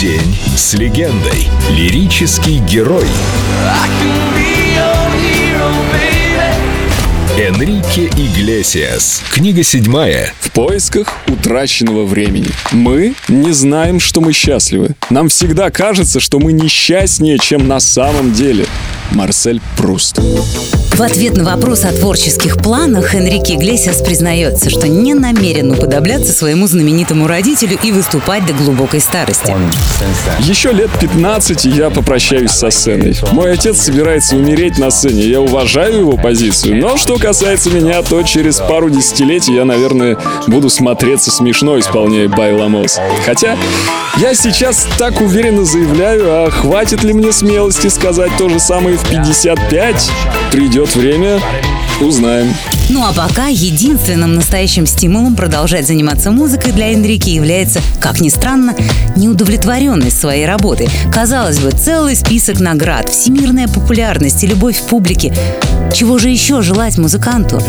День с легендой. Лирический герой. Энрике Иглесиас. Книга седьмая. В поисках утраченного времени. Мы не знаем, что мы счастливы. Нам всегда кажется, что мы несчастнее, чем на самом деле. Марсель Пруст. В ответ на вопрос о творческих планах Энрике Иглесиас признается, что не намерен уподобляться своему знаменитому родителю и выступать до глубокой старости. Еще лет 15 я попрощаюсь со сценой. Мой отец собирается умереть на сцене. Я уважаю его позицию. Но что касается меня, то через пару десятилетий я, наверное, буду смотреться смешно, исполняя Байламос. Хотя я сейчас так уверенно заявляю, а хватит ли мне смелости сказать то же самое в 55? Придет время, узнаем. Ну а пока единственным настоящим стимулом продолжать заниматься музыкой для Энрике является, как ни странно, неудовлетворенность своей работы. Казалось бы, целый список наград, всемирная популярность и любовь в публике. Чего же еще желать музыканту?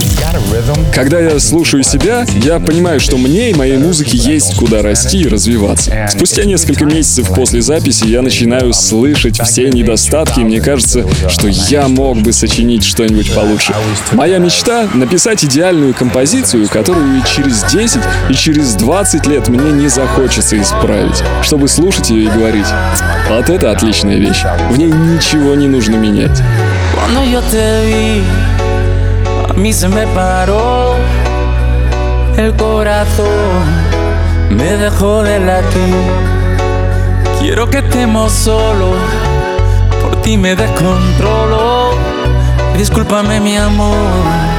Когда я слушаю себя, я понимаю, что мне и моей музыке есть куда расти и развиваться. Спустя несколько месяцев после записи я начинаю слышать все недостатки, и мне кажется, что я мог бы сочинить что-нибудь получше. Моя мечта — написать идеальную композицию, которую и через 10, и через 20 лет мне не захочется исправить, чтобы слушать ее и говорить «Вот это отличная вещь, в ней ничего не нужно менять». Mí se me paró el corazón, me dejó de latir. Quiero que estemos solos, por ti me descontrolo. Discúlpame mi amor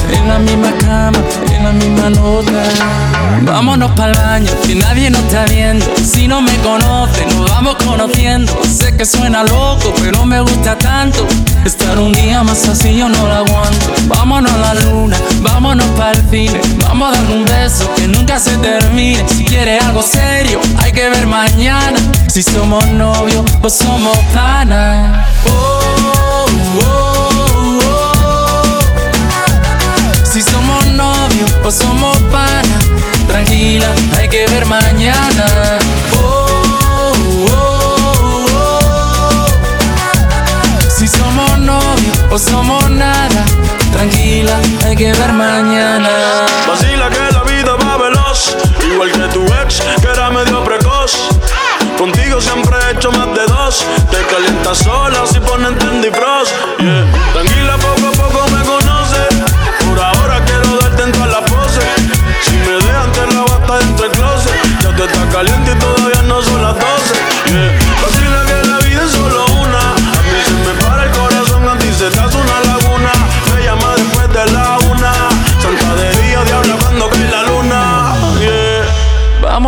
la misma cama, en la misma nota. Vámonos para el baño, que nadie nos está viendo. Si no me conoce, nos vamos conociendo. Sé que suena loco, pero me gusta tanto. Estar un día más así yo no lo aguanto. Vámonos a la luna, vámonos para el cine. Vamos a dar un beso que nunca se termine. Si quieres algo serio, hay que ver mañana. Si somos novios o somos panas. Oh, oh, somos panas. Tranquila, hay que ver mañana. Oh, oh, oh. Si somos novios o somos nada. Tranquila, hay que ver mañana.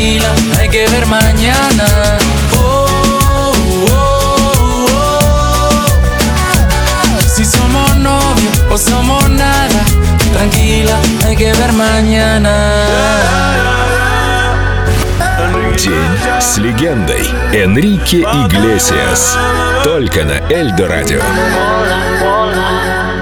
Tranquila, hay que ver mañana. Oh, oh, oh. Si somos novios o somos nada. Tranquila, hay que ver mañana. День с легендой. легендой Энрике Иглесиас. Только на Эльдо Радио. Hola, hola.